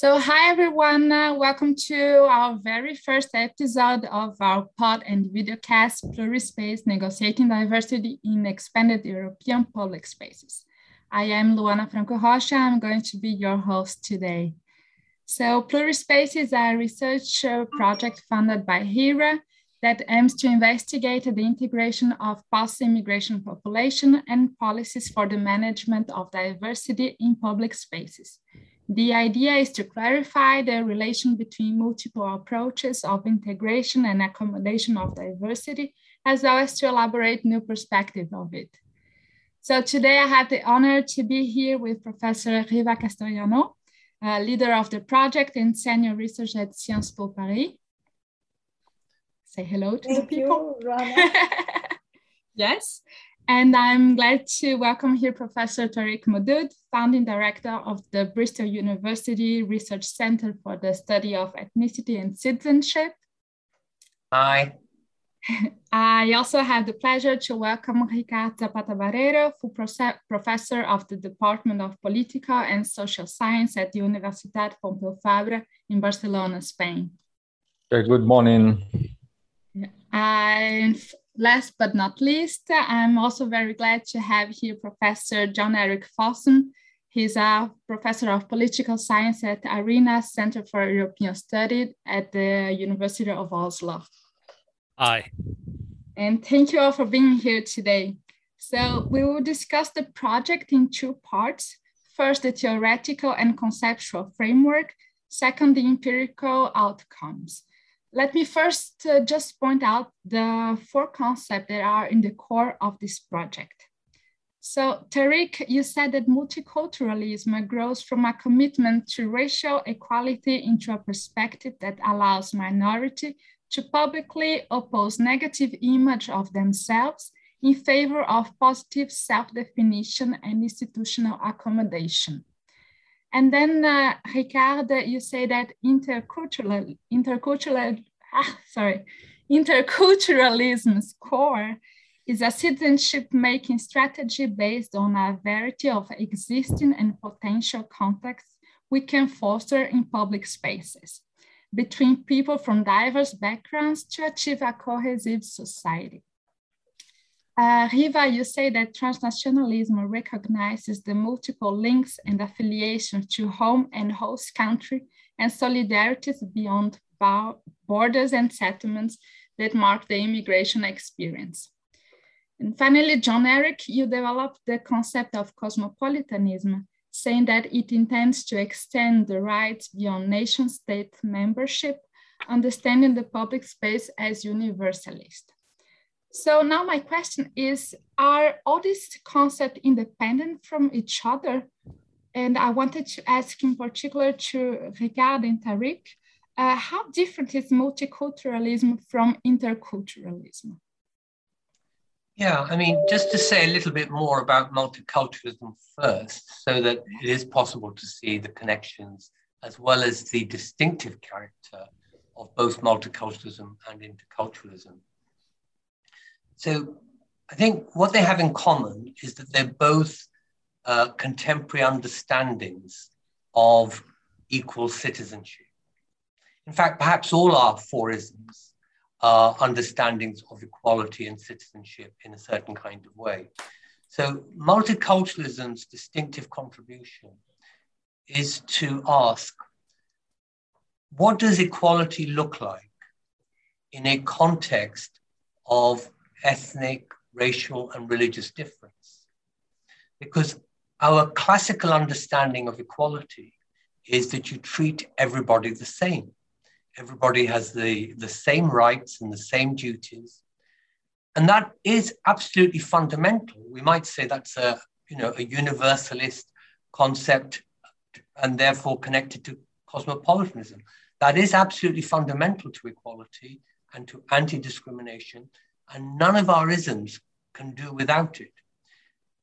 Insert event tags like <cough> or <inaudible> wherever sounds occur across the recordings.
So, hi everyone, uh, welcome to our very first episode of our pod and videocast Plurispace Negotiating Diversity in Expanded European Public Spaces. I am Luana Franco Rocha, I'm going to be your host today. So, Plurispace is a research project funded by HERA that aims to investigate the integration of post-immigration population and policies for the management of diversity in public spaces. The idea is to clarify the relation between multiple approaches of integration and accommodation of diversity, as well as to elaborate new perspective of it. So today I have the honor to be here with Professor Riva Kastoryano, uh, leader of the project and senior researcher at Sciences Po Paris. Say hello to Thank the people. You, Rana. <laughs> yes. And I'm glad to welcome here Professor Tariq Modood, founding director of the Bristol University Research Center for the Study of Ethnicity and Citizenship. Hi. <laughs> I also have the pleasure to welcome Ricardo Zapata Barrero, who professor of the Department of Political and Social Science at the Universitat Pompeu Fabra in Barcelona, Spain. Okay, good morning. And last but not least, I'm also very glad to have here Professor John Erik Fossum. He's a professor of political science at ARENA Center for European Studies at the University of Oslo. Hi. And thank you all for being here today. So we will discuss the project in two parts. First, the theoretical and conceptual framework. Second, the empirical outcomes. Let me first uh, just point out the four concepts that are in the core of this project. So Tariq, you said that multiculturalism grows from a commitment to racial equality into a perspective that allows minority to publicly oppose negative image of themselves in favor of positive self-definition and institutional accommodation. And then, uh, Ricardo, you say that intercultural, intercultural, ah, sorry, interculturalism's core is a citizenship-making strategy based on a variety of existing and potential contexts we can foster in public spaces between people from diverse backgrounds to achieve a cohesive society. Uh, Riva, you say that transnationalism recognizes the multiple links and affiliations to home and host country and solidarities beyond borders and settlements that mark the immigration experience. And finally, John Erik, you developed the concept of cosmopolitanism, saying that it intends to extend the rights beyond nation state membership, understanding the public space as universalist. So now my question is, are all these concepts independent from each other? And I wanted to ask in particular to Ricardo and Tariq, uh, how different is multiculturalism from interculturalism? Yeah, I mean, just to say a little bit more about multiculturalism first, so that it is possible to see the connections as well as the distinctive character of both multiculturalism and interculturalism. So I think what they have in common is that they're both uh, contemporary understandings of equal citizenship. In fact, perhaps all our forisms are understandings of equality and citizenship in a certain kind of way. So multiculturalism's distinctive contribution is to ask, what does equality look like in a context of ethnic, racial, and religious difference. Because our classical understanding of equality is that you treat everybody the same. Everybody has the, the same rights and the same duties. And that is absolutely fundamental. We might say that's a, you know, a universalist concept and therefore connected to cosmopolitanism. That is absolutely fundamental to equality and to anti discrimination and none of our isms can do without it.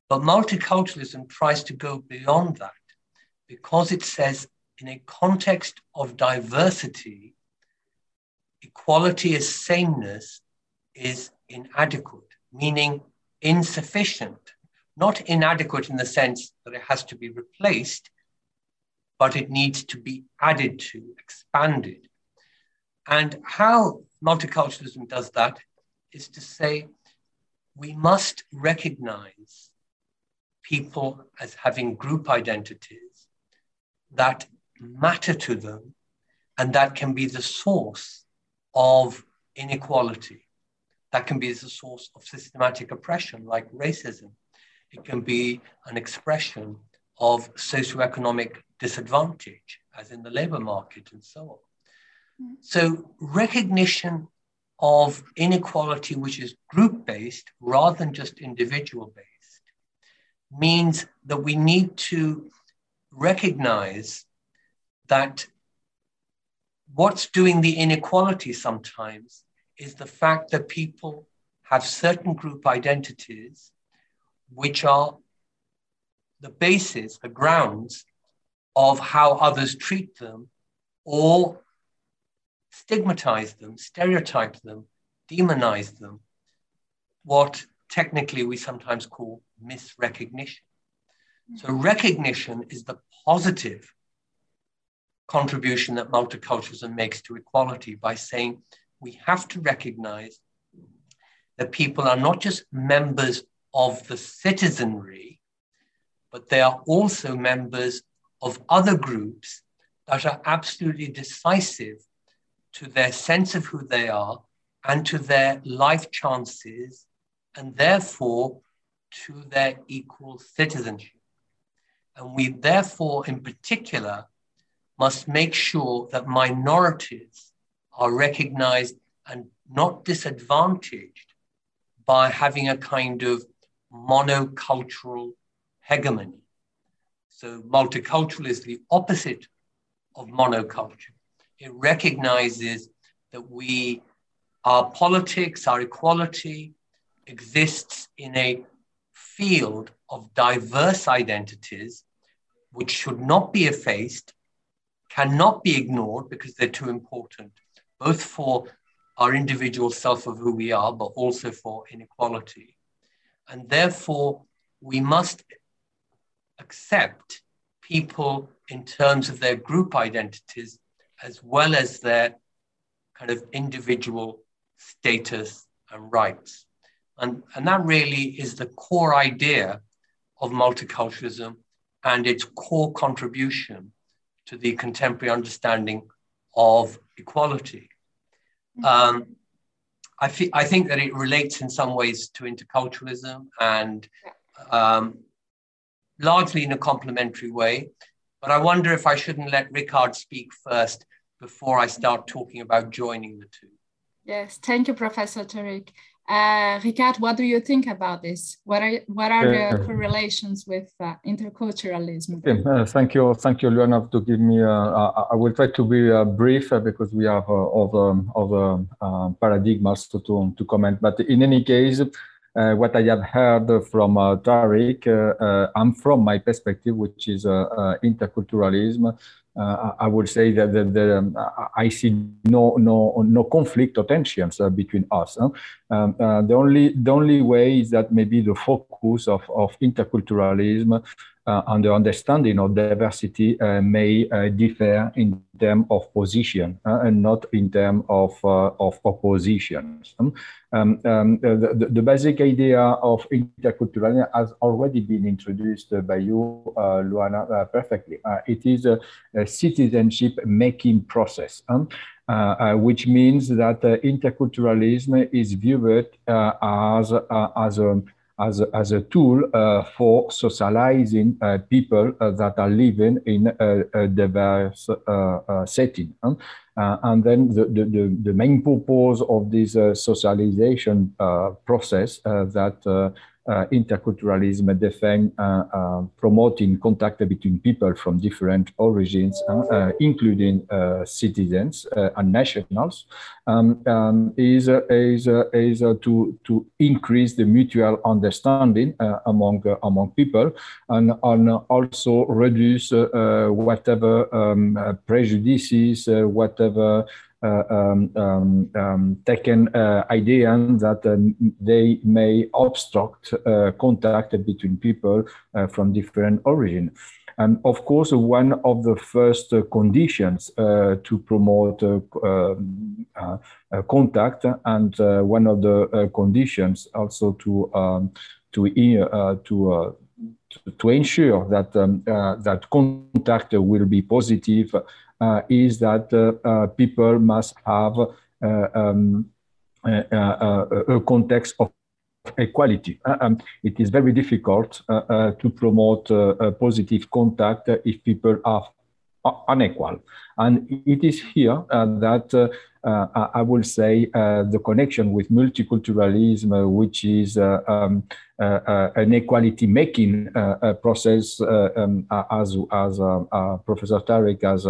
But multiculturalism tries to go beyond that because it says, in a context of diversity, equality as sameness is inadequate, meaning insufficient. Not inadequate in the sense that it has to be replaced, but it needs to be added to, expanded. And how multiculturalism does that is to say we must recognize people as having group identities that matter to them and that can be the source of inequality. That can be the source of systematic oppression, like racism. It can be an expression of socioeconomic disadvantage, as in the labor market and so on. Mm. So, recognition of inequality, which is group based rather than just individual based, means that we need to recognize that what's doing the inequality sometimes is the fact that people have certain group identities which are the basis, the grounds of how others treat them or stigmatize them, stereotype them, demonize them, what technically we sometimes call misrecognition. So, recognition is the positive contribution that multiculturalism makes to equality by saying we have to recognize that people are not just members of the citizenry, but they are also members of other groups that are absolutely decisive to their sense of who they are and to their life chances, and therefore to their equal citizenship. And we, therefore, in particular, must make sure that minorities are recognized and not disadvantaged by having a kind of monocultural hegemony. So, multicultural is the opposite of monoculture. It recognizes that we, our politics, our equality exists in a field of diverse identities which should not be effaced cannot be ignored because they're too important, both for our individual self of who we are, but also for inequality. And therefore, we must accept people in terms of their group identities as well as their kind of individual status and rights. And, and that really is the core idea of multiculturalism and its core contribution to the contemporary understanding of equality. Mm-hmm. Um, I, fe- I think that it relates in some ways to interculturalism and um, largely in a complementary way. But I wonder if I shouldn't let Ricard speak first before I start talking about joining the two. Yes, thank you, Professor Tariq. Uh, Ricard, what do you think about this? What are what are the correlations with uh, interculturalism? Okay, uh, thank you, thank you, Luana, to give me. Uh, I will try to be uh, brief uh, because we have other other paradigms to, to, to comment. But in any case, what I have heard from Tariq, I'm from my perspective, which is interculturalism uh, I would say that the, the, um, I see no no no conflict or tensions uh, between us. Huh? Um, uh, the only the only way is that maybe the focus of, of interculturalism uh, and the understanding of diversity uh, may uh, differ in terms of position and not in terms of of oppositions. Um, um, um the, the, basic idea of interculturalism has already been introduced by you, Luana, perfectly. it is a, a citizenship making process. Um, uh, uh, which means that uh, interculturalism is viewed as, as a as a, as a tool uh, for socializing uh, people uh, that are living in a, a diverse setting. and then the, the, the, main purpose of this socialization process that uh, Uh, interculturalism defend uh, uh, promoting contact between people from different origins, uh, uh, including citizens and nationals, um, um, is, is, is to, to increase the mutual understanding among, among people and, and also reduce whatever um, prejudices, whatever uh, um, um, um, taken uh, idea that um, they may obstruct uh, contact between people from different origin. And of course, one of the first conditions uh, to promote uh, um, uh, contact and one of the conditions also to um, to to to ensure that um, that contact will be positive is that people must have um, a context of equality. Uh, um, it is very difficult uh, uh, to promote positive contact if people are unequal. And it is here uh, that uh, uh, I will say the connection with multiculturalism, which is um, an equality making process, um, as, as Professor Tariq has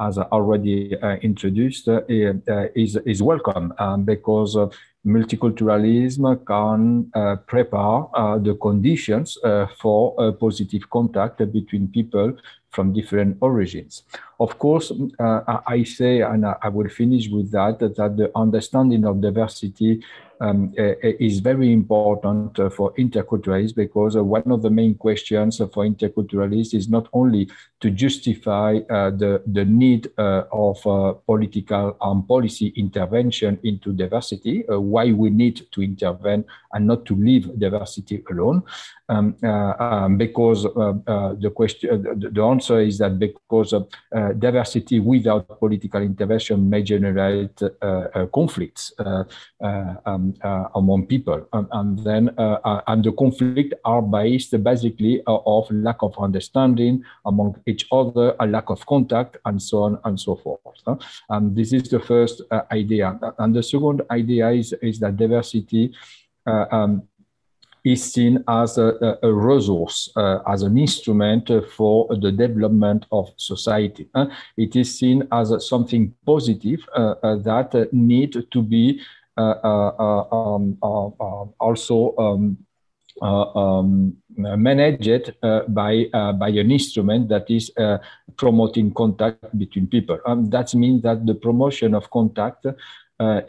as already uh, introduced, uh, is, is welcome um, because uh, multiculturalism can uh, prepare uh, the conditions uh, for a positive contact between people from different origins. Of course, uh, I say, and I will finish with that, that the understanding of diversity um, is very important uh, for interculturalists because uh, one of the main questions for interculturalists is not only to justify uh, the, the need uh, of uh, political and policy intervention into diversity, uh, why we need to intervene and not to leave diversity alone. Um, um, because the question, the answer is that because diversity without political intervention may generate conflicts. Um, uh, among people. And, and then, uh, uh, and the conflict are based basically of lack of understanding among each other, a lack of contact, and so on and so forth. And this is the first idea. And the second idea is, is that diversity um, is seen as a, a resource, uh, as an instrument for the development of society. Uh, it is seen as something positive uh, that need to be uh, uh, uh, um, also um, um, managed by by an instrument that is promoting contact between people. Um, that means that the promotion of contact uh,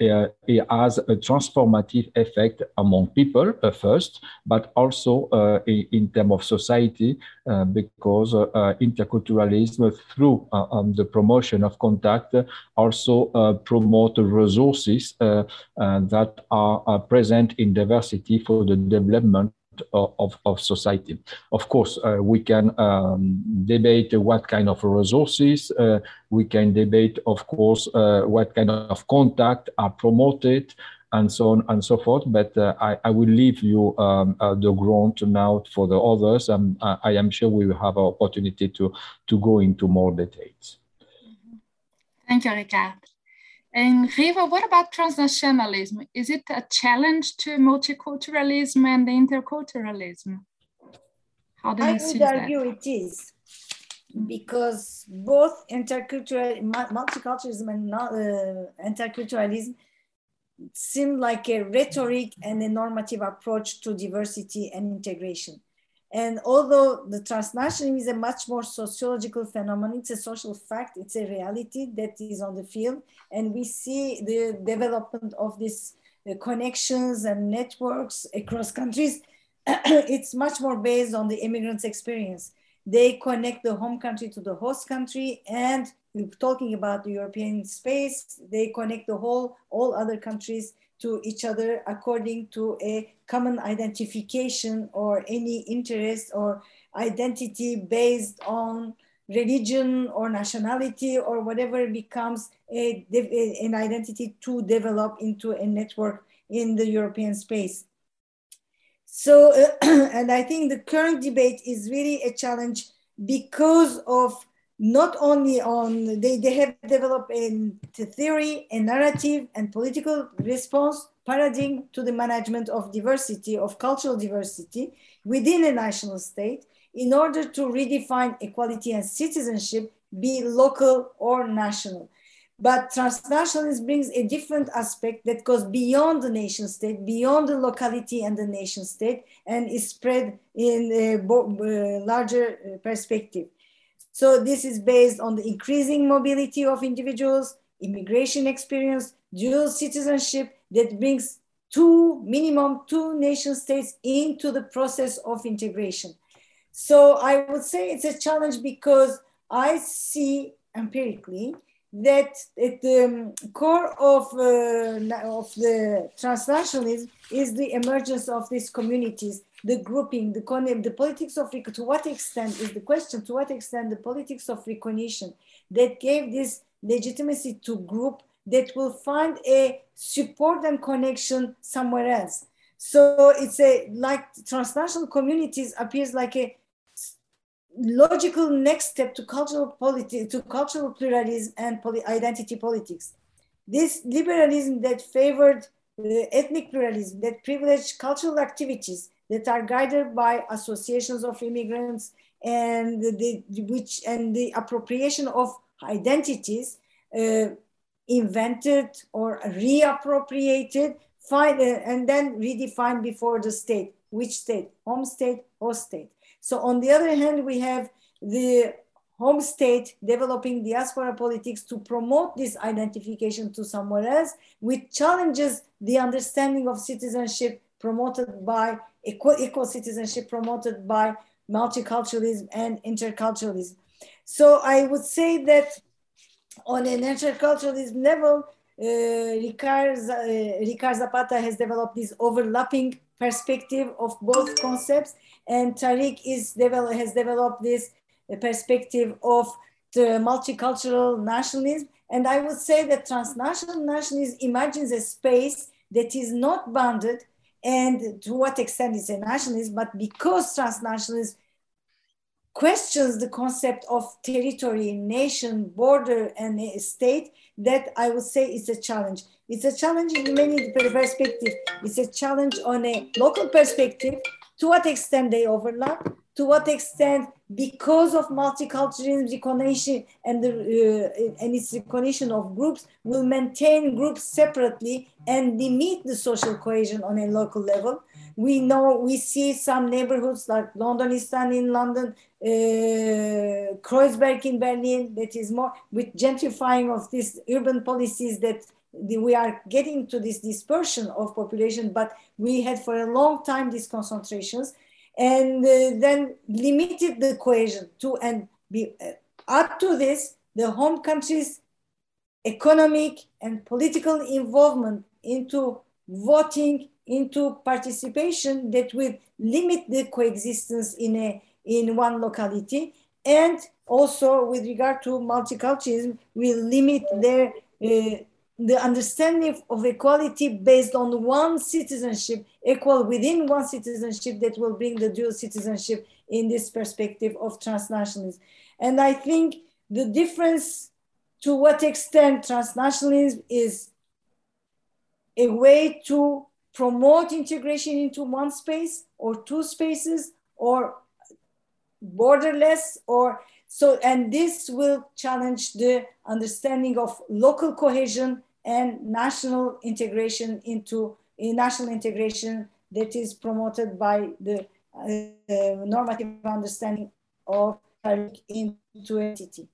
it has a transformative effect among people uh, first, but also uh, in, in terms of society, uh, because uh, interculturalism through uh, um, the promotion of contact also promote resources that are present in diversity for the development of, of society. Of course, uh, we can um, debate what kind of resources, uh, we can debate, of course, uh, what kind of contact are promoted, and so on and so forth. But uh, I, I, will leave you um, uh, the ground now for the others. and I am sure we will have an opportunity to, to go into more details. Thank you, Ricard. And Riva, what about transnationalism? Is it a challenge to multiculturalism and interculturalism? How do you I? Would argue it is, because both intercultural, multiculturalism and uh, interculturalism seem like a rhetoric and a normative approach to diversity and integration. And although the transnationalism is a much more sociological phenomenon, it's a social fact, it's a reality that is on the field. And we see the development of these uh, connections and networks across countries. <clears throat> it's much more based on the immigrants' experience. They connect the home country to the host country. And talking about the European space, they connect the whole, all other countries to each other according to a common identification or any interest or identity based on religion or nationality or whatever becomes a, an identity to develop into a network in the European space. So, uh, <clears throat> and I think the current debate is really a challenge because of not only on, they, they have developed a theory, a narrative and political response paradigm to the management of diversity, of cultural diversity within a national state in order to redefine equality and citizenship, be local or national. But transnationalism brings a different aspect that goes beyond the nation state, beyond the locality and the nation state, and is spread in a uh, larger uh, perspective. So this is based on the increasing mobility of individuals, immigration experience, dual citizenship that brings two, minimum two nation states into the process of integration. So I would say it's a challenge because I see empirically that at the core of, uh, of the transnationalism is the emergence of these communities, the grouping, the, the politics of, to what extent is the question, to what extent the politics of recognition that gave this legitimacy to group that will find a support and connection somewhere else. So it's a, like transnational communities appears like a logical next step to cultural politi- to cultural pluralism and poly- identity politics. This liberalism that favored ethnic pluralism, that privileged cultural activities that are guided by associations of immigrants and the which and the appropriation of identities uh, invented or reappropriated, find, uh, and then redefined before the state. Which state? Home state, host state. So on the other hand, we have the home state developing diaspora politics to promote this identification to somewhere else, which challenges the understanding of citizenship promoted by equal, equal citizenship promoted by multiculturalism and interculturalism. So I would say that on an interculturalism level, uh, Ricard, uh, Ricard Zapata has developed this overlapping perspective of both concepts and Tariq is develop, has developed this uh, perspective of the multicultural nationalism. And I would say that transnational nationalism imagines a space that is not bounded and to what extent it's a nationalism, but because transnationalism questions the concept of territory, nation, border, and state, that I would say is a challenge. It's a challenge in many perspectives. It's a challenge on a local perspective, to what extent they overlap, to what extent, because of multiculturalism recognition and, the, uh, and its recognition of groups, will maintain groups separately and limit the social cohesion on a local level. We know, we see some neighborhoods like London Londonistan in London, uh, Kreuzberg in Berlin, that is more with gentrifying of these urban policies that we are getting to this dispersion of population, but we had for a long time these concentrations and uh, then limited the cohesion to and be uh, add to this the home countries' economic and political involvement into voting into participation that will limit the coexistence in a in one locality and also with regard to multiculturalism will limit their uh, the understanding of equality based on one citizenship, equal within one citizenship that will bring the dual citizenship in this perspective of transnationalism. And I think the difference to what extent transnationalism is a way to promote integration into one space or two spaces or borderless or so and this will challenge the understanding of local cohesion and national integration into national integration that is promoted by the uh, normative understanding of Tariq into entity.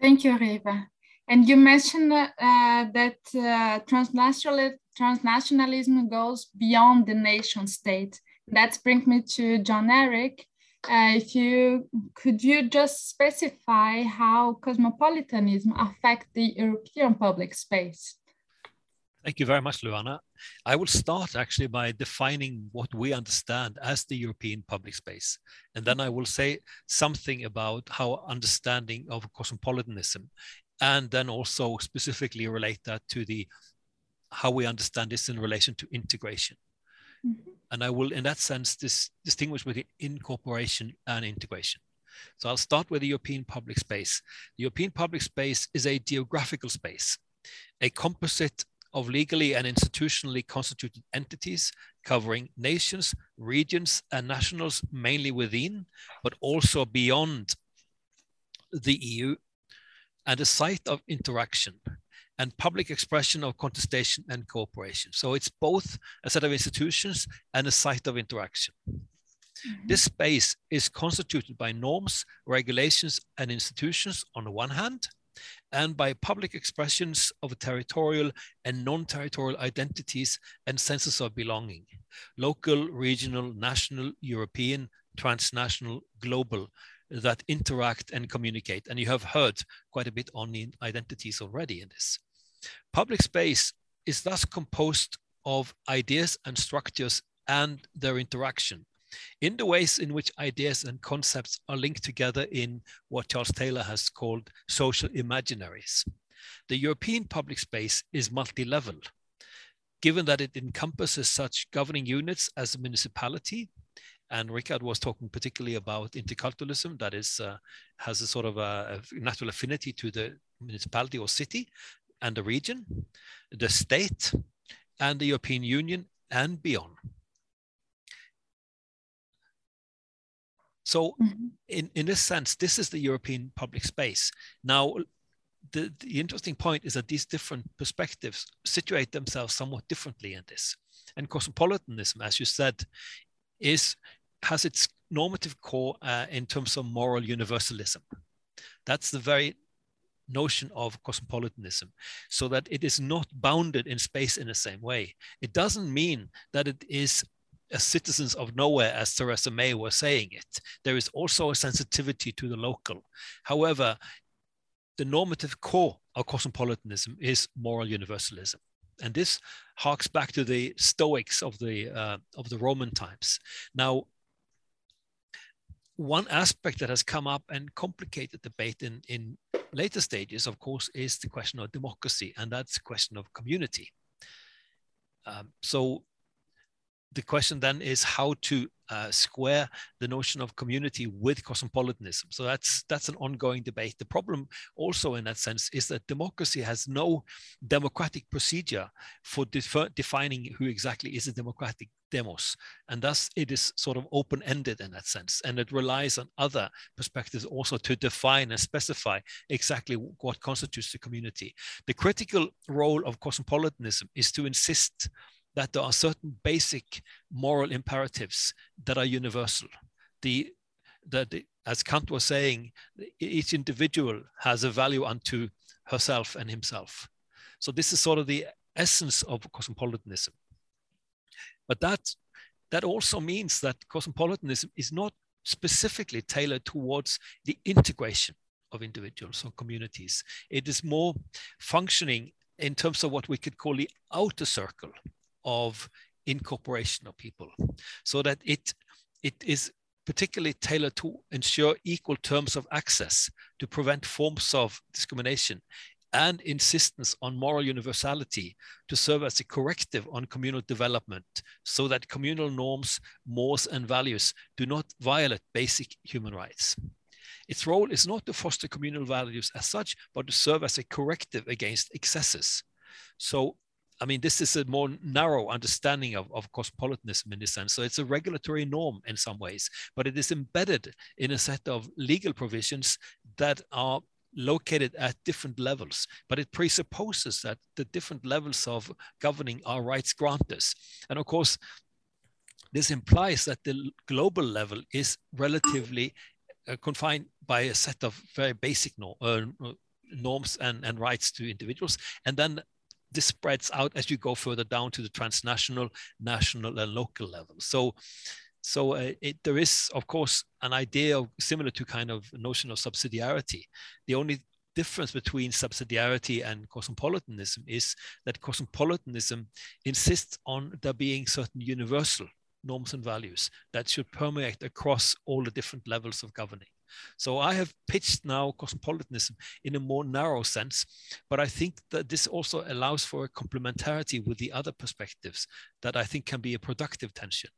Thank you, Riva. And you mentioned uh, that uh, transnational, transnationalism goes beyond the nation state. That brings me to John Erik. Uh, if you could you just specify how cosmopolitanism affect the European public space? Thank you very much, Luana. I will start actually by defining what we understand as the European public space. And then I will say something about how understanding of cosmopolitanism and then also specifically relate that to the how we understand this in relation to integration. Mm -hmm. And I will, in that sense, dis distinguish between incorporation and integration. So I'll start with the European public space. The European public space is a geographical space, a composite of legally and institutionally constituted entities covering nations, regions, and nationals, mainly within, but also beyond the EU, and a site of interaction and public expression of contestation and cooperation. So it's both a set of institutions and a site of interaction. Mm-hmm. This space is constituted by norms, regulations, and institutions on the one hand, and by public expressions of territorial and non territorial identities and senses of belonging local, regional, national, European, transnational, global, that interact and communicate. And you have heard quite a bit on the identities already in this. Public space is thus composed of ideas and structures and their interaction in the ways in which ideas and concepts are linked together in what Charles Taylor has called social imaginaries. The European public space is multi-level, given that it encompasses such governing units as a municipality, and Richard was talking particularly about interculturalism that is uh, has a sort of a, a, natural affinity to the municipality or city and the region, the state, and the European Union and beyond. So, mm-hmm. in, in this sense, this is the European public space. Now, the, the interesting point is that these different perspectives situate themselves somewhat differently in this. And cosmopolitanism, as you said, is has its normative core uh, in terms of moral universalism. That's the very notion of cosmopolitanism, so that it is not bounded in space in the same way. It doesn't mean that it is citizens of nowhere, as Theresa May was saying it. There is also a sensitivity to the local. However, the normative core of cosmopolitanism is moral universalism. And this harks back to the Stoics of the, uh, of the Roman times. Now, one aspect that has come up and complicated debate in, in later stages, of course, is the question of democracy, and that's the question of community. Um, so the question then is how to uh, square the notion of community with cosmopolitanism. So that's that's an ongoing debate. The problem also in that sense is that democracy has no democratic procedure for defining who exactly is a democratic demos, and thus it is sort of open-ended in that sense, and it relies on other perspectives also to define and specify exactly what constitutes the community. The critical role of cosmopolitanism is to insist that there are certain basic moral imperatives that are universal. The, the, as Kant was saying, each individual has a value unto herself and himself. So this is sort of the essence of cosmopolitanism. But that, that also means that cosmopolitanism is not specifically tailored towards the integration of individuals or communities. It is more functioning in terms of what we could call the outer circle of incorporation of people so that it it is particularly tailored to ensure equal terms of access to prevent forms of discrimination and insistence on moral universality to serve as a corrective on communal development so that communal norms, mores, and values do not violate basic human rights. Its role is not to foster communal values as such, but to serve as a corrective against excesses. So I mean, this is a more narrow understanding of, of cosmopolitanism in this sense. So it's a regulatory norm in some ways, but it is embedded in a set of legal provisions that are located at different levels, but it presupposes that the different levels of governing are rights granters. And of course, this implies that the global level is relatively uh, confined by a set of very basic norm, uh, norms and, and rights to individuals. And then this spreads out as you go further down to the transnational, national, and local level. So, so uh, it, there is, of course, an idea of, similar to kind of notion of subsidiarity. The only difference between subsidiarity and cosmopolitanism is that cosmopolitanism insists on there being certain universal norms and values that should permeate across all the different levels of governing. So I have pitched now cosmopolitanism in a more narrow sense, but I think that this also allows for a complementarity with the other perspectives that I think can be a productive tension.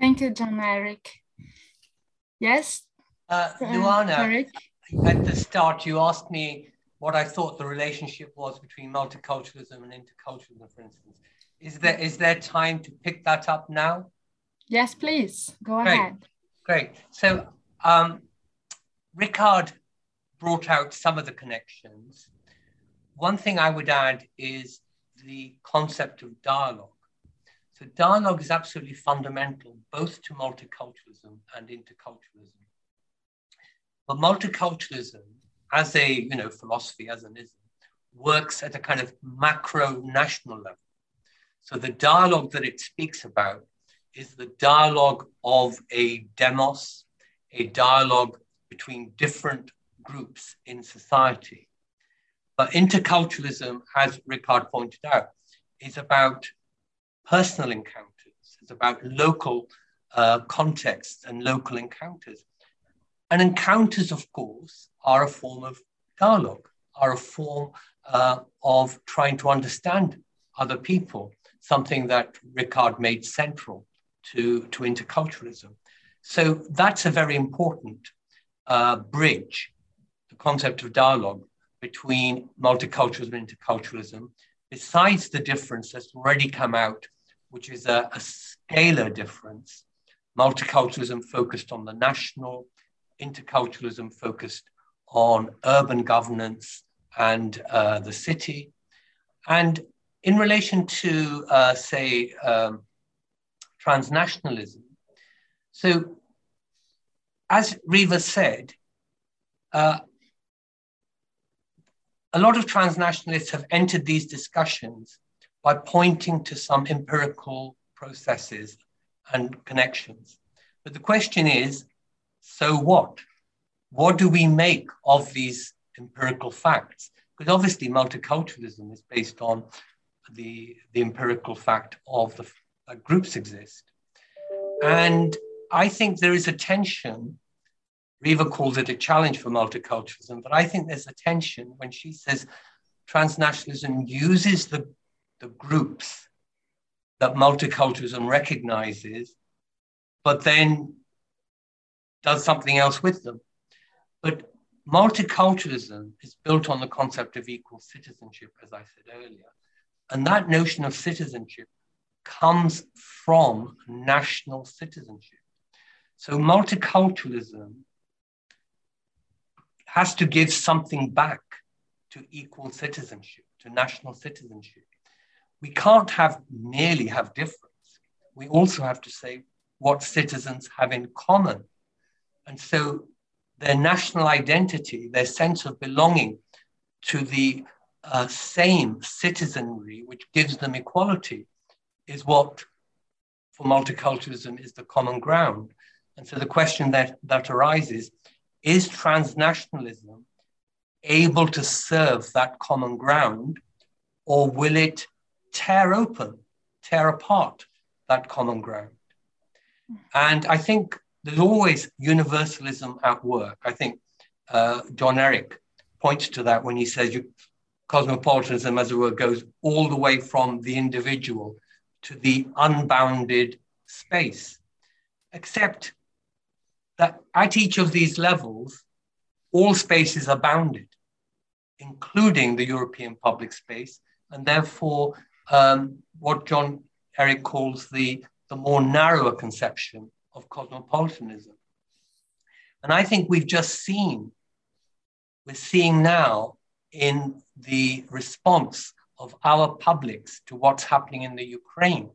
Thank you, John Erik. Yes? Uh, Luana, at the start, you asked me what I thought the relationship was between multiculturalism and interculturalism, for instance. Is there, is there time to pick that up now? Yes, please. Go Great. ahead. Great. So um, Richard brought out some of the connections. One thing I would add is the concept of dialogue. So dialogue is absolutely fundamental both to multiculturalism and interculturalism. But multiculturalism, as a you know philosophy, as an ism, works at a kind of macro national level. So the dialogue that it speaks about is the dialogue of a demos, a dialogue between different groups in society. But interculturalism, as Ricard pointed out, is about personal encounters. It's about local uh, contexts and local encounters. And encounters, of course, are a form of dialogue, are a form uh, of trying to understand other people, something that Ricard made central to, to interculturalism. So that's a very important uh, bridge, the concept of dialogue between multiculturalism and interculturalism, besides the difference that's already come out, which is a, a scalar difference. Multiculturalism focused on the national, interculturalism focused on urban governance and uh, the city. And in relation to, uh, say, um, transnationalism, so as Riva said, uh, a lot of transnationalists have entered these discussions by pointing to some empirical processes and connections. But the question is so what? What do we make of these empirical facts? Because obviously, multiculturalism is based on the, the empirical fact of the that groups exist. And I think there is a tension Riva calls it a challenge for multiculturalism, but I think there's a tension when she says transnationalism uses the, the groups that multiculturalism recognizes, but then does something else with them. But multiculturalism is built on the concept of equal citizenship, as I said earlier. And that notion of citizenship comes from national citizenship. So multiculturalism has to give something back to equal citizenship, to national citizenship. We can't have merely have difference. We also have to say what citizens have in common. And so their national identity, their sense of belonging to the uh, same citizenry, which gives them equality, is what for multiculturalism is the common ground. And so the question that, that arises is transnationalism able to serve that common ground, or will it tear open, tear apart that common ground? And I think there's always universalism at work. I think uh, John Erik points to that when he says you, cosmopolitanism, as it were, goes all the way from the individual to the unbounded space. Except that at each of these levels, all spaces are bounded, including the European public space, and therefore um, what John Erik calls the, the more narrower conception of cosmopolitanism. And I think we've just seen, we're seeing now in the response of our publics to what's happening in the Ukraine,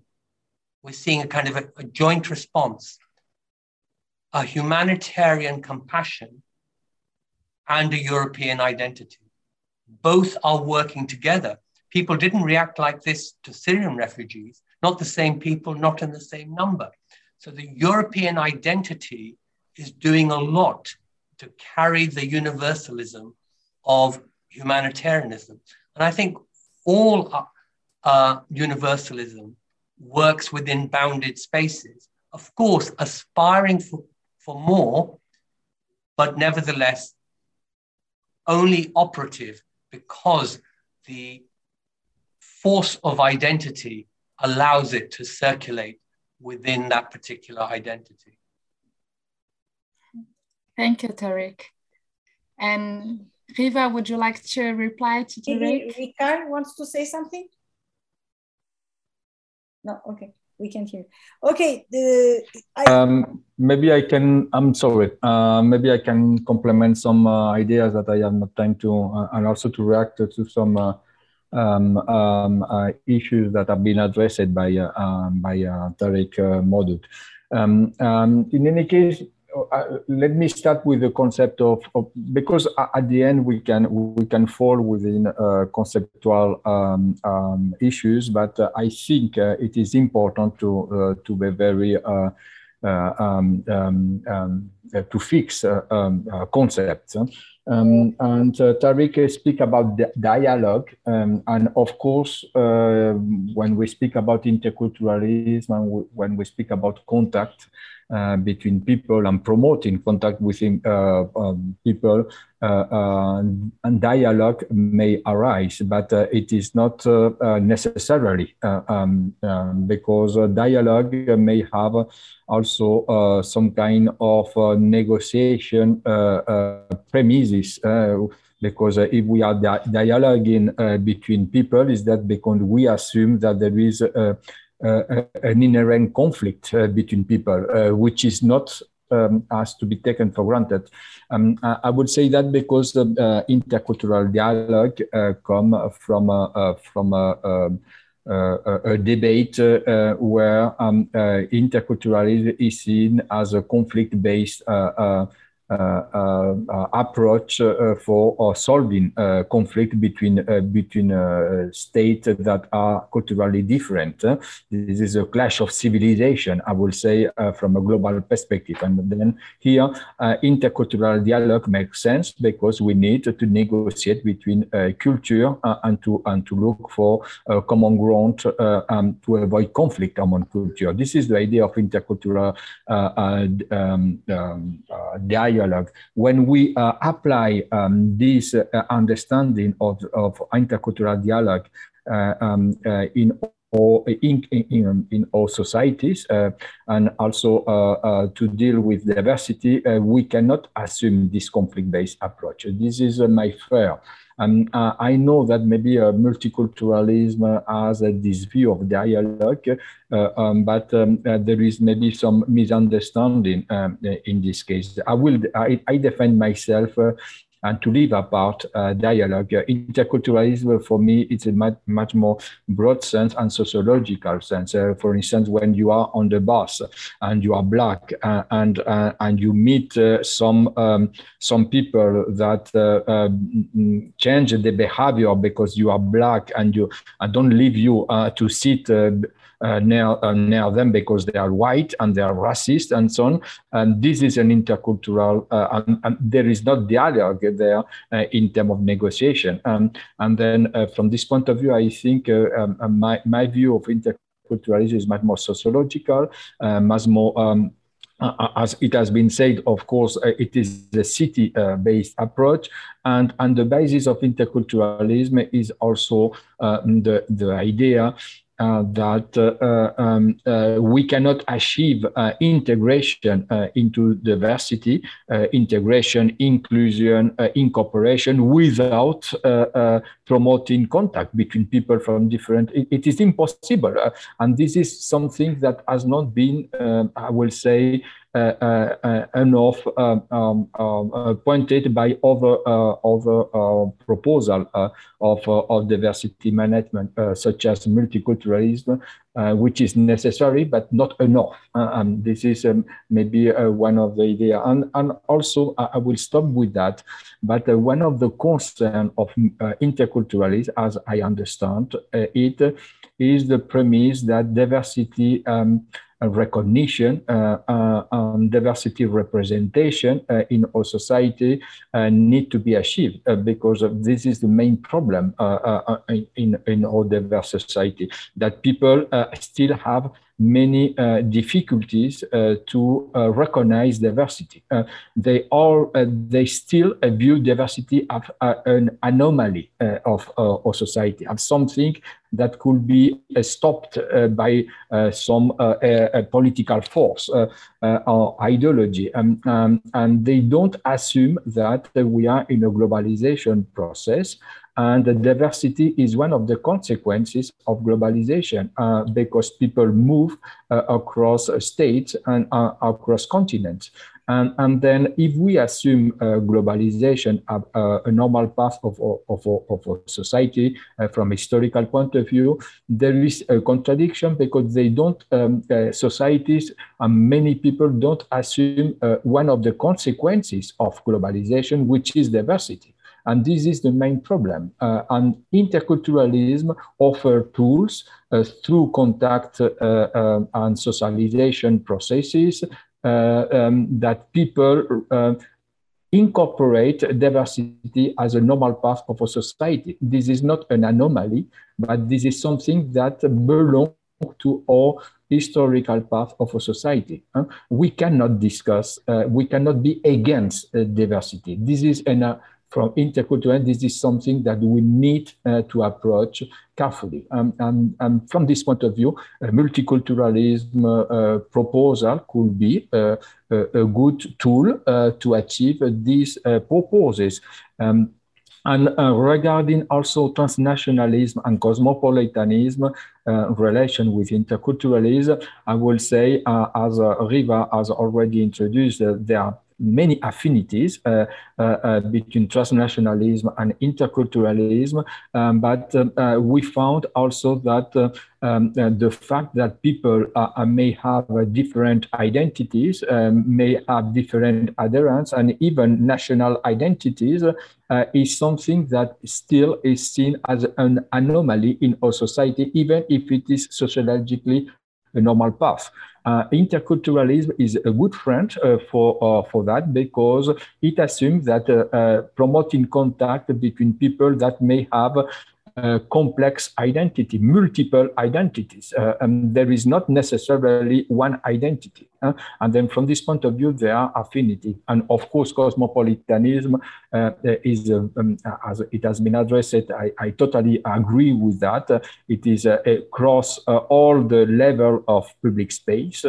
we're seeing a kind of a, a joint response a humanitarian compassion and a European identity. Both are working together. People didn't react like this to Syrian refugees, not the same people, not in the same number. So the European identity is doing a lot to carry the universalism of humanitarianism. And I think all uh, uh universalism works within bounded spaces. Of course, aspiring for for more, but nevertheless only operative because the force of identity allows it to circulate within that particular identity. Thank you, Tariq. And Riva, would you like to reply to Tariq? Ricard wants to say something? No, okay we can hear. Okay. The, I, um, maybe I can, I'm sorry, uh, maybe I can complement some uh, ideas that I have not time to, uh, and also to react to some uh, um, um, uh, issues that have been addressed by, uh, um, by Tariq Modood. Um, um, in any case, uh, let me start with the concept of, of, because at the end we can we can fall within uh, conceptual um, um, issues, but uh, I think uh, it is important to uh, to be very um, um, um to fix um, concepts. Um, and uh, Tariq speak about dialogue, um, and of course, uh, when we speak about interculturalism and when we speak about contact, uh, between people and promoting contact within uh, um, people uh, uh, and dialogue may arise, but it is not necessarily um, um, because dialogue may have also some kind of negotiation premises because uh, if we are di dialoguing uh, between people, is that because we assume that there is uh, uh, an inherent conflict uh, between people, uh, which is not um, has to be taken for granted. Um, I would say that because the intercultural dialogue come from from a, debate where um, interculturalism is seen as a conflict-based uh, uh, uh, Uh, uh, uh, approach for solving conflict between between states that are culturally different. This is a clash of civilization, I will say, from a global perspective. And then here, intercultural dialogue makes sense because we need to negotiate between culture and to and to look for common ground um, to avoid conflict among culture. This is the idea of intercultural um, um, dialogue dialogue. When we uh, apply um, this uh, understanding of, of intercultural dialogue uh, um, uh, in all, in, in, in, all societies uh, and also uh, to deal with diversity, we cannot assume this conflict-based approach. This is my fear. And uh, I know that maybe uh, multiculturalism has this view of dialogue, uh, um, but um, uh, there is maybe some misunderstanding um, in this case. I will I, I defend myself uh, and to live apart uh, dialogue. Uh, interculturalism, for me, it's a much, much more broad sense and sociological sense. Uh, for instance, when you are on the bus and you are black uh, and uh, and you meet uh, some um, some people that um, change the behavior because you are black and you I don't leave you to sit uh, near, uh, near them because they are white and they are racist and so on. And this is an intercultural, uh, and, and, there is not dialogue there uh, in terms of negotiation. Um, and then uh, from this point of view, I think uh, um, my, my view of interculturalism is much more sociological, much more um, uh, as it has been said, of course, uh, it is a city-based uh, approach, and, and the basis of interculturalism is also the, the idea uh, that uh, uh, um, uh, we cannot achieve uh, integration into diversity, integration, inclusion, incorporation without promoting contact between people from different. it, it is impossible, and this is something that has not been, I will say, uh, uh, uh, enough um, um, um uh, pointed by other uh, other uh, proposal of of diversity management, such as multiculturalism, which is necessary but not enough. and this is um, maybe one of the idea. And and also I, will stop with that. But one of the concern of interculturalism, as I understand it, is the premise that diversity um, recognition uh, uh, and diversity representation uh, in our society need to be achieved because this is the main problem in, in our diverse society, that people still have many uh, difficulties uh, to uh, recognize diversity. Uh, they all uh, they still view diversity as uh, an anomaly of our society, as something that could be stopped by some political force or ideology. Um, um, and they don't assume that we are in a globalization process and the diversity is one of the consequences of globalization uh, because people move uh, across states and uh, across continents. And, and then if we assume uh, globalization uh, a normal path of, of, of, of society uh, from a historical point of view, there is a contradiction because they don't, um, uh, societies and many people don't assume uh, one of the consequences of globalization, which is diversity. And this is the main problem. Uh, and interculturalism offer tools uh, through contact uh, um, and socialization processes uh, um, that people uh, incorporate diversity as a normal part of a society. This is not an anomaly, but this is something that belongs to our historical part of a society. We cannot discuss, uh, we cannot be against uh, diversity. This is an, uh, from intercultural, this is something that we need uh, to approach carefully. Um, and, and, from this point of view, multiculturalism uh, proposal could be uh, a, a, good tool uh, to achieve these uh, purposes. Um, and uh, regarding also transnationalism and cosmopolitanism, uh, relation with interculturalism, I will say, uh, as Riva has already introduced, there are many affinities uh, uh, uh, between transnationalism and interculturalism, um, but we found also that um, the fact that people may have different identities, um, may have different adherents, and even national identities is something that still is seen as an anomaly in our society, even if it is sociologically a normal path. Uh, interculturalism is a good friend uh, for uh, for that because it assumes that uh, uh, promoting contact between people that may have uh, complex identity, multiple identities. Uh, and there is not necessarily one identity. Uh, and then from this point of view, there are affinity. And of course, cosmopolitanism uh, is, uh, um, as it has been addressed, I, I totally agree with that. it is across all the level of public space.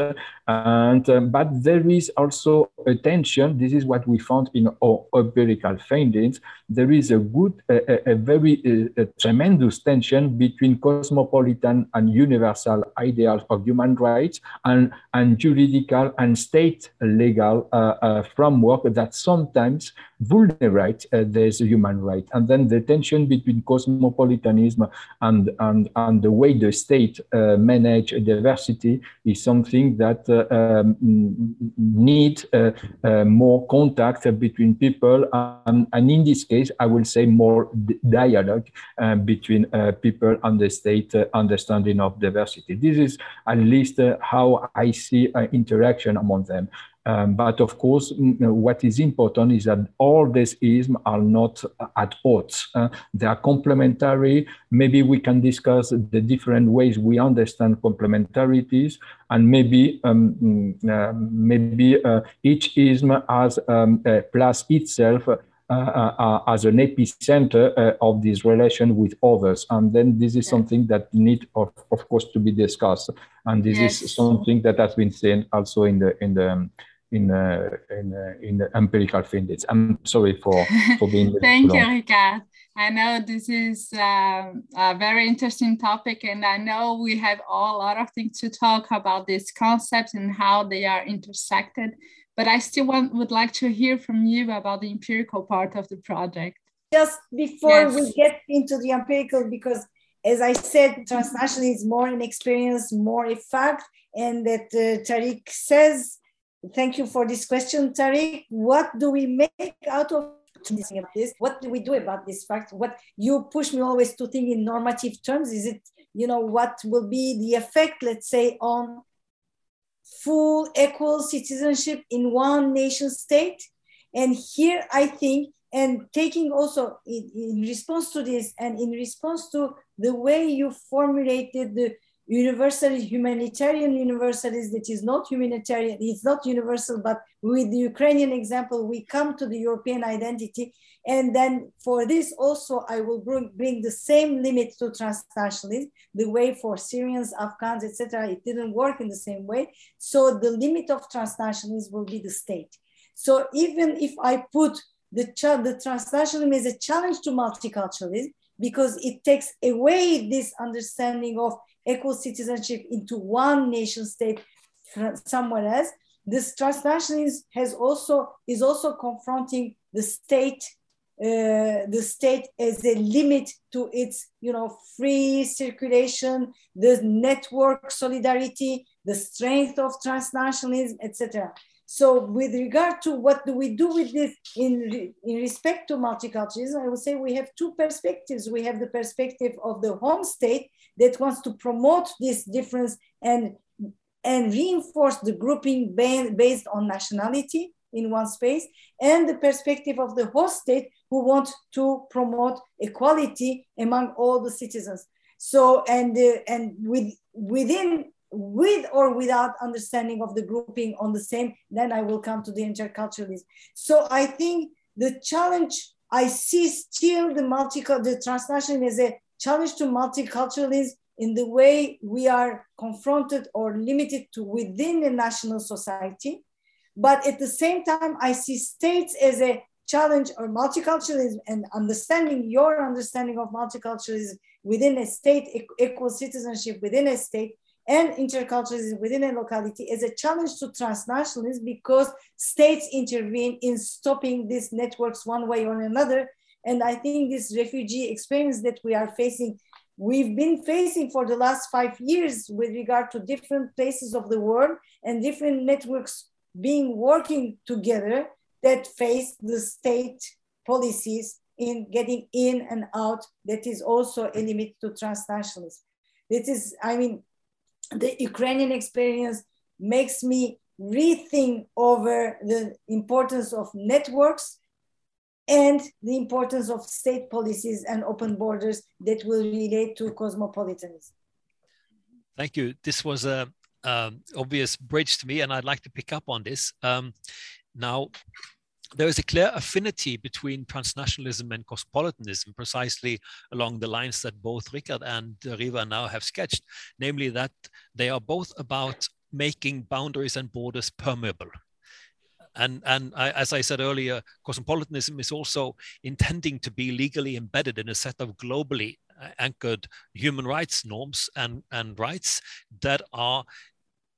and um, But there is also a tension. This is what we found in our empirical findings. There is a good, a, a very a tremendous tension between cosmopolitan and universal ideals of human rights and, and juridical and state legal uh, uh, framework that sometimes vulnerate uh, these human rights. And then the tension between cosmopolitanism and, and, and the way the state uh, manage diversity is something that uh, um, need uh, more contact between people. And, and, in this case, I will say more dialogue between people and the state understanding of diversity. This is at least how I see interaction among them. Um, but of course, what is important is that all these isms are not at odds. Uh, they are complementary. Maybe we can discuss the different ways we understand complementarities, and maybe um, mm, uh, maybe uh, each ism has um, a place itself as an epicenter uh, of this relation with others. And then this is something that need, of, of course, to be discussed. And this yes. is something that has been seen also in the in the um, in uh, in uh, in the empirical findings. I'm sorry for for being. <laughs> Thank you, Ricard. I know this is uh, a very interesting topic, and I know we have all, a lot of things to talk about these concepts and how they are intersected. But I still want, would like to hear from you about the empirical part of the project. Just before yes. we get into the empirical, because as I said, transnational is more an experience, more a fact, and that uh, Tariq says Thank you for this question, Tariq. What do we make out of this? What do we do about this fact? What you push me always to think in normative terms. Is it, you know, what will be the effect, let's say, on full equal citizenship in one nation state? And here I think, and taking also in, in response to this and in response to the way you formulated the universal humanitarian universalism that is not humanitarian, it's not universal, but with the Ukrainian example, we come to the European identity. And then for this also, I will bring, bring the same limit to transnationalism, the way for Syrians, Afghans, etc. It didn't work in the same way. So the limit of transnationalism will be the state. So even if I put the, the transnationalism as a challenge to multiculturalism, because it takes away this understanding of equal citizenship into one nation state from somewhere else. this transnationalism has also is also confronting the state uh, the state as a limit to its you know free circulation the network solidarity the strength of transnationalism etc so with regard to what do we do with this in, in respect to multiculturalism, I would say we have two perspectives. We have the perspective of the home state that wants to promote this difference and, and reinforce the grouping based on nationality in one space, and the perspective of the host state who want to promote equality among all the citizens. So, and, uh, and with, within with or without understanding of the grouping on the same, then I will come to the interculturalism. So I think the challenge I see still the multicultural, the transnational as a challenge to multiculturalism in the way we are confronted or limited to within the national society. But at the same time, I see states as a challenge or multiculturalism and understanding your understanding of multiculturalism within a state, equal citizenship within a state and interculturalism within a locality is a challenge to transnationalism because states intervene in stopping these networks one way or another. And I think this refugee experience that we are facing, we've been facing for the last five years with regard to different places of the world and different networks being working together that face the state policies in getting in and out that is also a limit to transnationalism. This is, I mean, the Ukrainian experience makes me rethink over the importance of networks and the importance of state policies and open borders that will relate to cosmopolitanism. Thank you. This was a um, obvious bridge to me, and I'd like to pick up on this. Um, now, there is a clear affinity between transnationalism and cosmopolitanism, precisely along the lines that both Richard and Riva now have sketched, namely that they are both about making boundaries and borders permeable. And, and I, as I said earlier, cosmopolitanism is also intending to be legally embedded in a set of globally anchored human rights norms and, and rights that are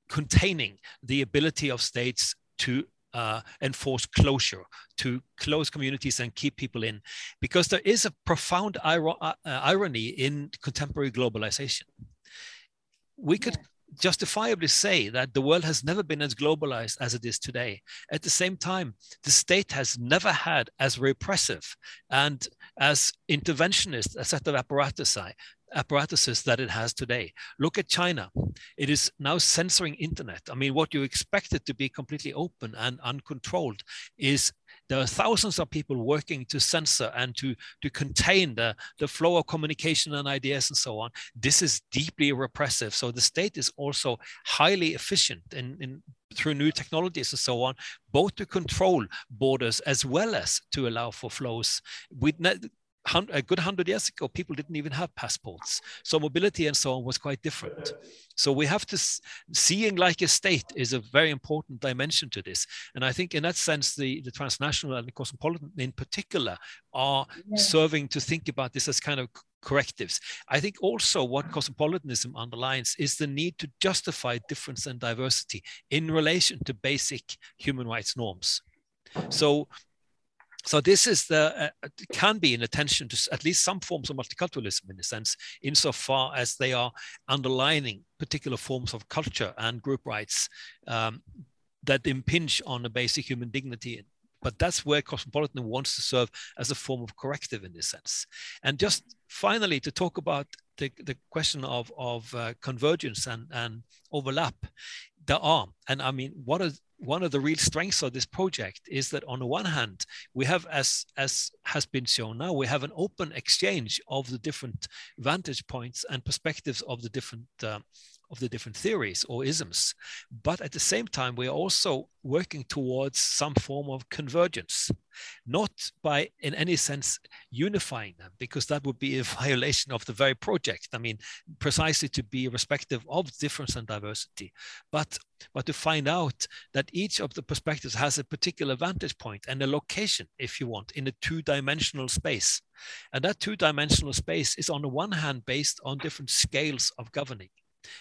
containing the ability of states to uh, enforce closure, to close communities and keep people in, because there is a profound ir- uh, irony in contemporary globalization. We could justifiably say that the world has never been as globalized as it is today. At the same time, the state has never had as repressive and as interventionist a set of apparatus apparatuses that it has today. Look at China. It is now censoring internet. I mean, what you expected to be completely open and uncontrolled is there are thousands of people working to censor and to, to contain the, the flow of communication and ideas and so on. This is deeply repressive. So the state is also highly efficient in, in through new technologies and so on, both to control borders as well as to allow for flows. We, a good hundred years ago, people didn't even have passports. So mobility and so on was quite different. So we have to, seeing like a state is a very important dimension to this. And I think in that sense, the, the transnational and the cosmopolitan in particular are yeah. serving to think about this as kind of correctives. I think also what cosmopolitanism underlines is the need to justify difference and diversity in relation to basic human rights norms. So so this is the uh, can be an attention to at least some forms of multiculturalism in a sense insofar as they are underlining particular forms of culture and group rights um, that impinge on a basic human dignity. But that's where cosmopolitan wants to serve as a form of corrective in this sense. And just finally to talk about the, the question of, of uh, convergence and, and overlap there are and i mean what are one of the real strengths of this project is that on the one hand we have as as has been shown now we have an open exchange of the different vantage points and perspectives of the different uh, of the different theories or isms. But at the same time we are also working towards some form of convergence not by in any sense unifying them because that would be a <laughs> violation of the very project. I mean precisely to be respective of difference and diversity. But but to find out that each of the perspectives has a particular vantage point and a location if you want in a two-dimensional space. And that two-dimensional space is on the one hand based on different scales of governing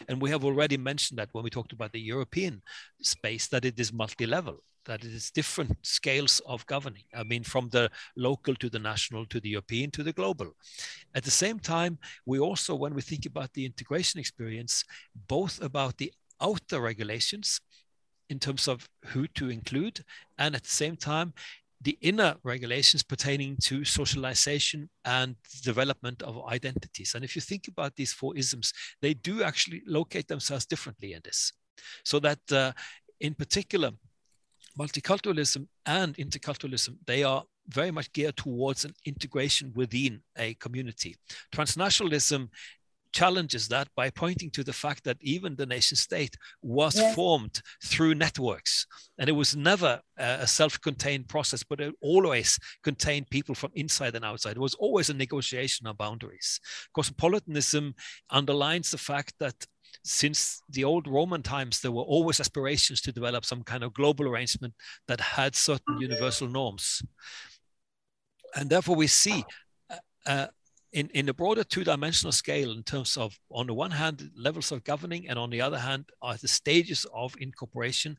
And we have already mentioned that when we talked about the European space, that it is multi-level, that it is different scales of governing. I mean, from the local to the national to the European to the global. At the same time, we also, when we think about the integration experience, both about the outer regulations in terms of who to include, and at the same time, the inner regulations pertaining to socialization and development of identities. And if you think about these four isms, they do actually locate themselves differently in this. So that uh, in particular, multiculturalism and interculturalism, they are very much geared towards an integration within a community. Transnationalism challenges that by pointing to the fact that even the nation state was yes. formed through networks and it was never a self-contained process but it always contained people from inside and outside it was always a negotiation of boundaries cosmopolitanism underlines the fact that since the old Roman times, there were always aspirations to develop some kind of global arrangement that had certain universal norms. And therefore, we see uh, uh, in, in a broader two-dimensional scale in terms of, on the one hand, levels of governing, and on the other hand, are the stages of incorporation,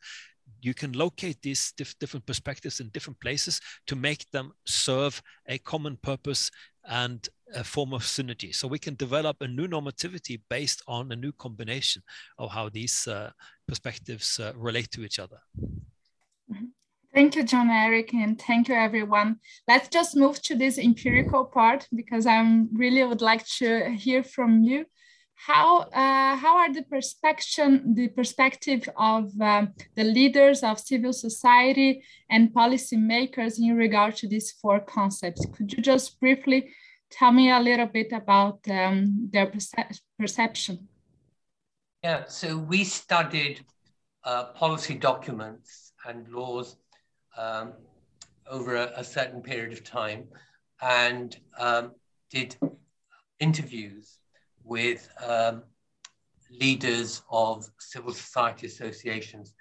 you can locate these dif different perspectives in different places to make them serve a common purpose and a form of synergy. So we can develop a new normativity based on a new combination of how these uh, perspectives uh, relate to each other. Mm-hmm. Thank you, John Erik, and thank you, everyone. Let's just move to this empirical part because I really would like to hear from you. How, uh, how are the perspective, the perspective of um, the leaders of civil society and policymakers in regard to these four concepts? Could you just briefly tell me a little bit about um, their perce perception? Yeah, so we studied uh, policy documents and laws um, over a, a, certain period of time and um, did interviews with um, leaders of civil society associations,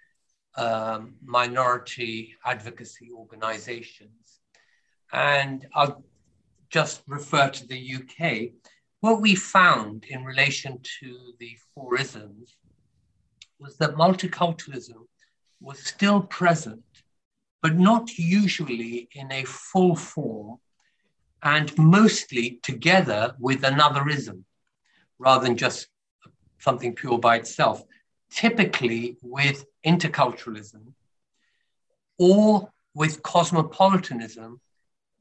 um, minority advocacy organizations. And I'll just refer to the UK. What we found in relation to the four isms was that multiculturalism was still present but not usually in a full form and mostly together with another ism rather than just something pure by itself, typically with interculturalism or with cosmopolitanism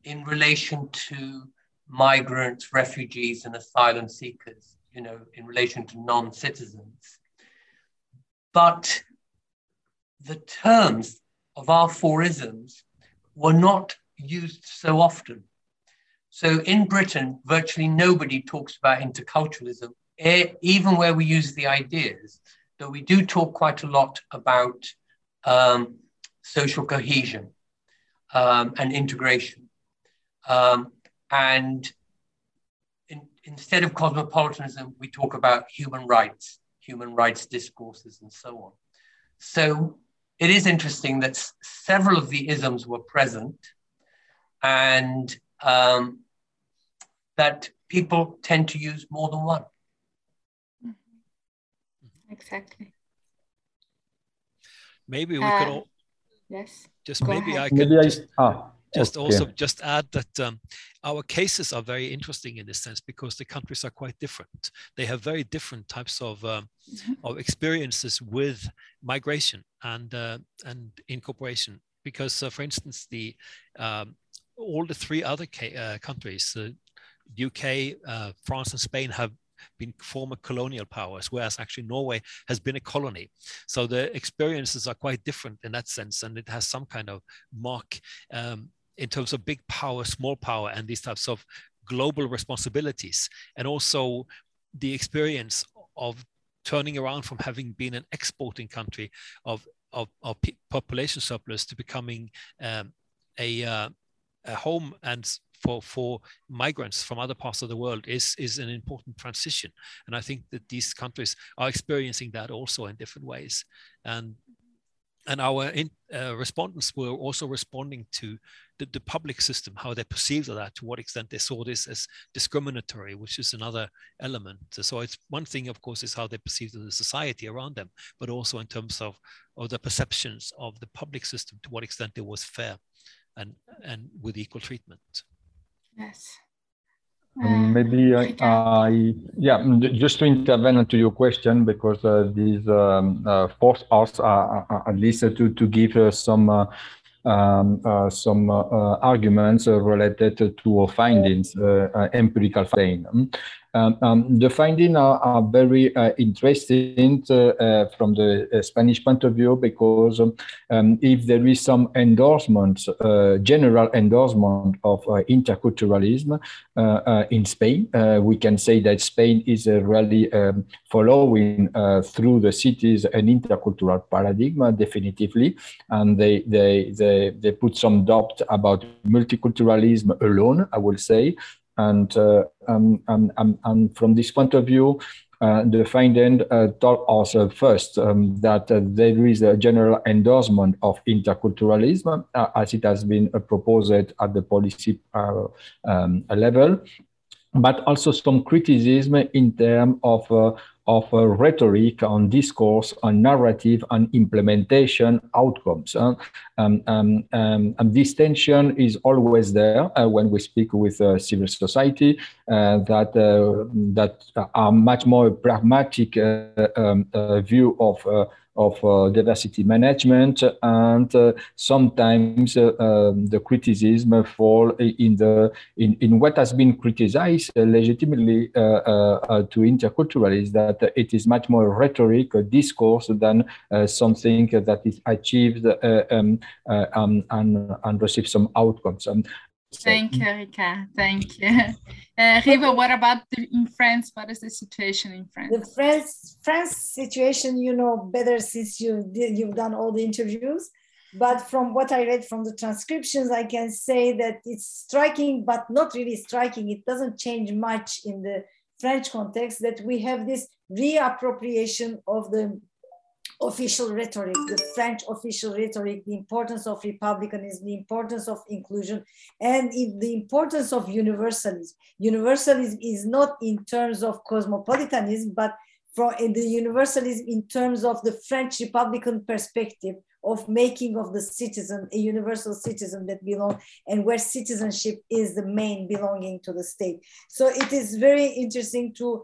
in relation to migrants, refugees, and asylum seekers, you know, in relation to non citizens. But the terms of our four isms were not used so often. So in Britain, virtually nobody talks about interculturalism, even where we use the ideas, though we do talk quite a lot about um, social cohesion um, and integration. Um, and in, instead of cosmopolitanism, we talk about human rights, human rights discourses, and so on. So it is interesting that several of the isms were present and um, that people tend to use more than one. Mm-hmm. Exactly. Maybe we uh, could all. Yes. Just Go maybe ahead. I could. Maybe just, ah, just okay. also just add that um, our cases are very interesting in this sense because the countries are quite different. They have very different types of um, mm-hmm. of experiences with migration and uh, and incorporation. Because, uh, for instance, the um, all the three other ca- uh, countries, the UK, uh, France, and Spain, have been former colonial powers, whereas actually Norway has been a colony. So the experiences are quite different in that sense, and it has some kind of mark um, in terms of big power, small power, and these types of global responsibilities, and also the experience of turning around from having been an exporting country of of, of population surplus to becoming um, a, uh, a home and for for migrants from other parts of the world is is an important transition. And i think that these countries are experiencing that also in different ways. And and our in, uh, respondents were also responding to the, the public system, how they perceived that, to what extent they saw this as discriminatory, which is another element. So it's one thing, of course, is how they perceive the society around them, but also in terms of, of the perceptions of the public system, to what extent it was fair and, and with equal treatment. Yes. Um, maybe I, I, yeah, just to intervene into your question because uh, these um, uh, force us uh, at least to to give uh, some uh, um, uh, some arguments related to our findings, empirical findings. Um, um, the findings are, are very uh, interesting uh, uh, from the uh, Spanish point of view because um, if there is some endorsement, uh, general endorsement of uh, interculturalism in Spain, we can say that Spain is really um, following through the cities an intercultural paradigm definitively, and they they they, they put some doubt about multiculturalism alone. I will say, and, uh, um, um, um, and from this point of view, uh, the finding uh, told us first um, that there is a general endorsement of interculturalism as it has been proposed at the policy um, level, but also some criticism in terms of of uh, rhetoric, on discourse, on narrative, on implementation outcomes. Uh, um, um, um, and this tension is always there uh, when we speak with uh, civil society uh, that uh, that are much more pragmatic um, view of of uh, diversity management, and uh, sometimes uh, um, the criticism fall in the in, in what has been criticized legitimately to interculturalism that it is much more rhetoric or discourse than something that is achieved um, um, and, and receive some outcomes. Um, Thank you, Rika. Thank you. <laughs> Uh, Riva, what about the, in France? What is the situation in France? The France France situation, you know better since you did, you've done all the interviews. But from what I read from the transcriptions, I can say that it's striking, but not really striking. It doesn't change much in the French context that we have this reappropriation of the official rhetoric, the French official rhetoric, the importance of republicanism, the importance of inclusion, and the importance of universalism. Universalism is not in terms of cosmopolitanism, but from the universalism in terms of the French Republican perspective of making of the citizen a universal citizen that belong and where citizenship is the main belonging to the state. So it is very interesting to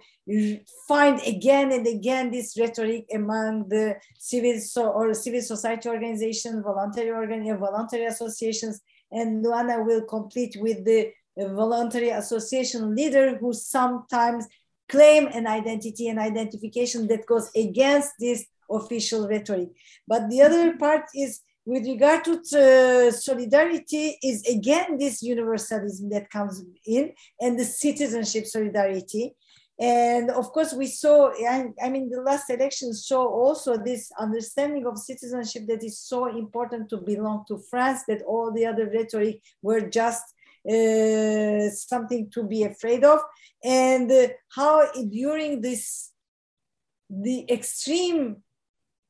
find again and again this rhetoric among the civil so, or civil society organizations voluntary organ uh, voluntary associations and Luana will complete with the voluntary association leader who sometimes claim an identity and identification that goes against this official rhetoric. But the other part is with regard to uh, solidarity is again this universalism that comes in and the citizenship solidarity. And of course, we saw, I, mean, the last elections saw also this understanding of citizenship that is so important to belong to France, that all the other rhetoric were just uh, something to be afraid of. And uh, how during this, the extreme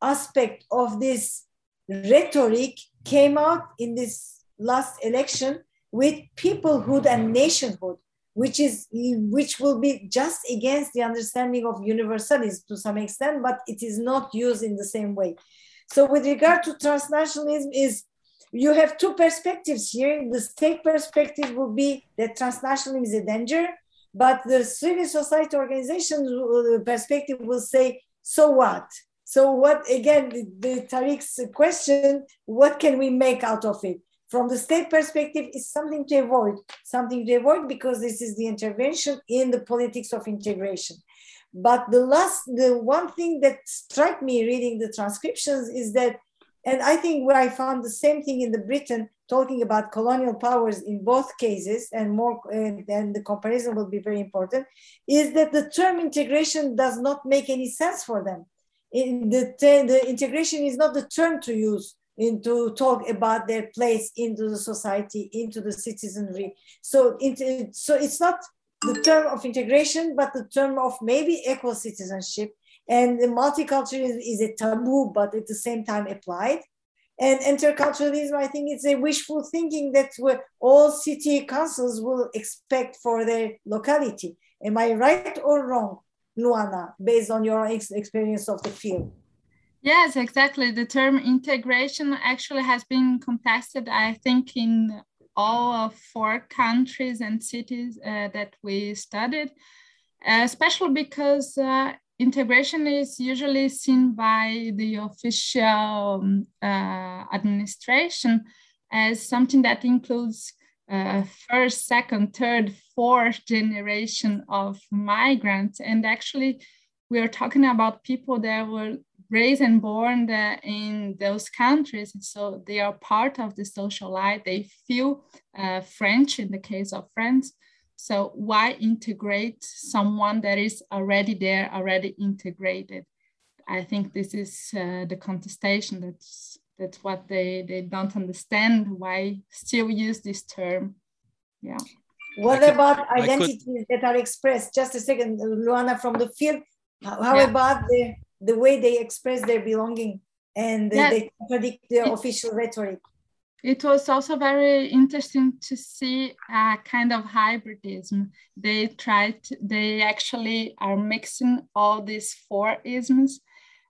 aspect of this rhetoric came out in this last election with peoplehood and nationhood which is which will be just against the understanding of universalism to some extent but it is not used in the same way so with regard to transnationalism is you have two perspectives here the state perspective will be that transnationalism is a danger but the civil society organization uh, perspective will say so what so what, again, the, the Tariq's question, what can we make out of it? From the state perspective, is something to avoid, something to avoid because this is the intervention in the politics of integration. But the last, the one thing that struck me reading the transcriptions is that, and I think where I found the same thing in the Britain, talking about colonial powers in both cases, and more, and, and the comparison will be very important, is that the term integration does not make any sense for them in the, the integration is not the term to use in to talk about their place into the society, into the citizenry. So, it, so it's not the term of integration, but the term of maybe equal citizenship. And the multiculturalism is a taboo, but at the same time applied. And interculturalism, I think it's a wishful thinking that all city councils will expect for their locality. Am I right or wrong, Luana, based on your ex experience of the field? Yes, exactly. The term integration actually has been contested, I think, in all of four countries and cities uh, that we studied, especially because uh, integration is usually seen by the official um, uh, administration as something that includes uh, first, second, third, fourth generation of migrants. And actually, we are talking about people that were raised and born in those countries. So they are part of the social life. They feel uh, French in the case of France. So why integrate someone that is already there, already integrated? I think this is uh, the contestation. That's that's what they they don't understand. Why still use this term? Yeah. What could, about identities that are expressed? Just a second, Luana from the field. How yeah. about the the way they express their belonging and yeah. they contradict the official rhetoric? It was also very interesting to see a kind of hybridism. They tried, they actually are mixing all these four isms.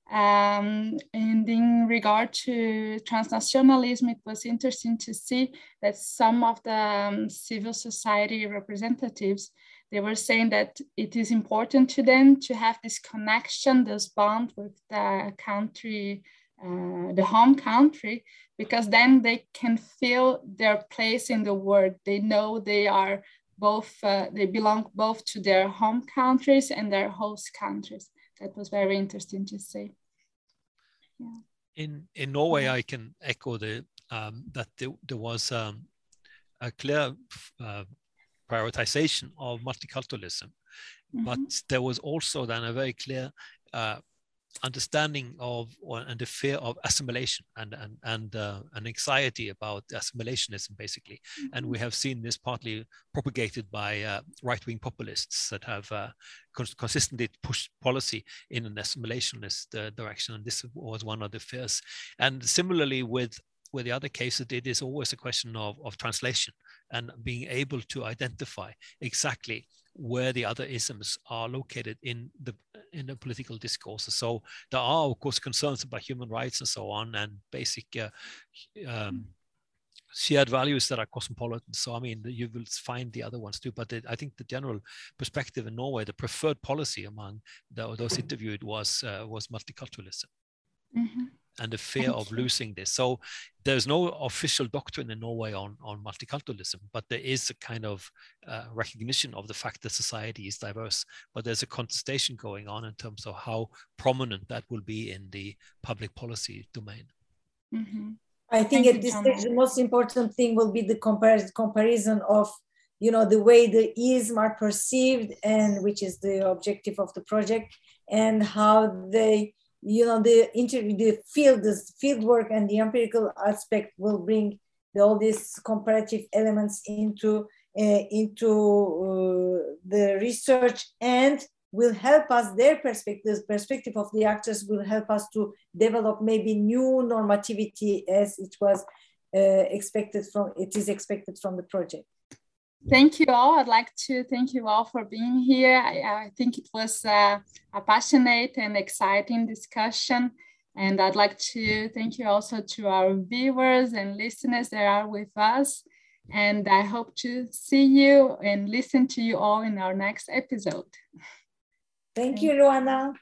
Um, and in regard to transnationalism, it was interesting to see that some of the um, civil society representatives, they were saying that it is important to them to have this connection, this bond with the country, uh, the home country, because then they can feel their place in the world. They know they are both, uh, they belong both to their home countries and their host countries. That was very interesting to see. Yeah. In, in Norway, I can echo the, um, that there, there was um, a clear uh, prioritization of multiculturalism, mm -hmm. but there was also then a very clear uh, understanding of or, and the fear of assimilation and and and uh, an anxiety about assimilationism basically. Mm-hmm. and we have seen this partly propagated by uh, right-wing populists that have uh, cons- consistently pushed policy in an assimilationist uh, direction. And this was one of the fears. And similarly with with the other cases, it is always a question of, of translation and being able to identify exactly where the other isms are located in the in the political discourse. So there are of course concerns about human rights and so on, and basic uh, um, shared values that are cosmopolitan. So I mean, you will find the other ones too. But the, I think the general perspective in Norway, the preferred policy among the, those interviewed was uh, was multiculturalism. Mm-hmm and the fear of losing this. So there's no official doctrine in Norway on, on multiculturalism, but there is a kind of uh, recognition of the fact that society is diverse. But there's a contestation going on in terms of how prominent that will be in the public policy domain. Mm-hmm. I think Thank at this stage, the most important thing will be the compar- comparison of you know the way the ism are perceived and which is the objective of the project and how they you know the inter the field the field work and the empirical aspect will bring the, all these comparative elements into uh, into uh, the research and will help us their perspectives perspective of the actors will help us to develop maybe new normativity as it was uh, expected from it is expected from the project Thank you all. I'd like to thank you all for being here. I, I think it was uh, a passionate and exciting discussion. And I'd like to thank you also to our viewers and listeners that are with us. And I hope to see you and listen to you all in our next episode. Thank you, Luana.